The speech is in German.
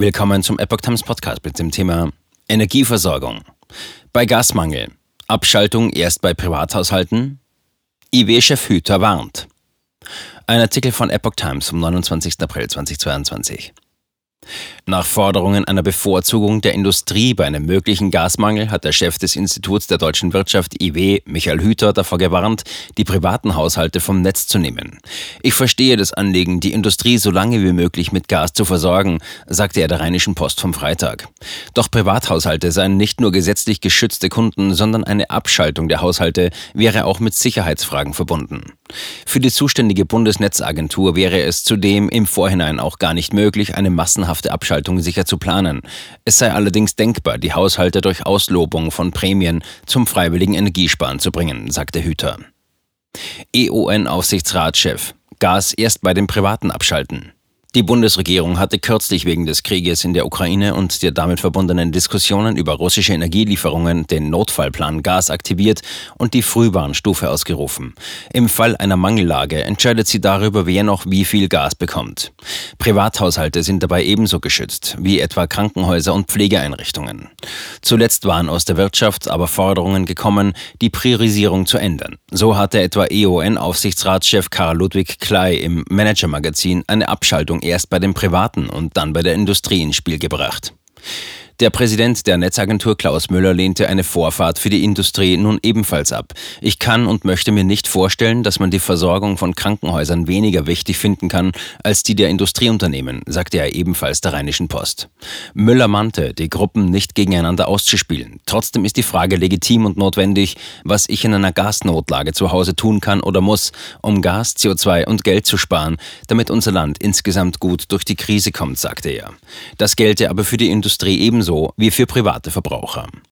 Willkommen zum Epoch Times Podcast mit dem Thema Energieversorgung. Bei Gasmangel. Abschaltung erst bei Privathaushalten? IW-Chef Hüter warnt. Ein Artikel von Epoch Times vom 29. April 2022. Nach Forderungen einer Bevorzugung der Industrie bei einem möglichen Gasmangel hat der Chef des Instituts der deutschen Wirtschaft IW, Michael Hüter, davor gewarnt, die privaten Haushalte vom Netz zu nehmen. Ich verstehe das Anliegen, die Industrie so lange wie möglich mit Gas zu versorgen, sagte er der Rheinischen Post vom Freitag. Doch Privathaushalte seien nicht nur gesetzlich geschützte Kunden, sondern eine Abschaltung der Haushalte wäre auch mit Sicherheitsfragen verbunden. Für die zuständige Bundesnetzagentur wäre es zudem im Vorhinein auch gar nicht möglich, eine massenhafte Abschaltung sicher zu planen. Es sei allerdings denkbar, die Haushalte durch Auslobung von Prämien zum freiwilligen Energiesparen zu bringen, sagte Hüter. EON-Aufsichtsratschef. Gas erst bei den Privaten abschalten. Die Bundesregierung hatte kürzlich wegen des Krieges in der Ukraine und der damit verbundenen Diskussionen über russische Energielieferungen den Notfallplan Gas aktiviert und die Frühwarnstufe ausgerufen. Im Fall einer Mangellage entscheidet sie darüber, wer noch wie viel Gas bekommt. Privathaushalte sind dabei ebenso geschützt wie etwa Krankenhäuser und Pflegeeinrichtungen. Zuletzt waren aus der Wirtschaft aber Forderungen gekommen, die Priorisierung zu ändern. So hatte etwa EON-Aufsichtsratschef Karl Ludwig Klei im Manager-Magazin eine Abschaltung erst bei den Privaten und dann bei der Industrie ins Spiel gebracht. Der Präsident der Netzagentur Klaus Müller lehnte eine Vorfahrt für die Industrie nun ebenfalls ab. Ich kann und möchte mir nicht vorstellen, dass man die Versorgung von Krankenhäusern weniger wichtig finden kann als die der Industrieunternehmen, sagte er ebenfalls der Rheinischen Post. Müller mahnte, die Gruppen nicht gegeneinander auszuspielen. Trotzdem ist die Frage legitim und notwendig, was ich in einer Gasnotlage zu Hause tun kann oder muss, um Gas, CO2 und Geld zu sparen, damit unser Land insgesamt gut durch die Krise kommt, sagte er. Das gelte aber für die Industrie ebenso ebenso wie für private Verbraucher.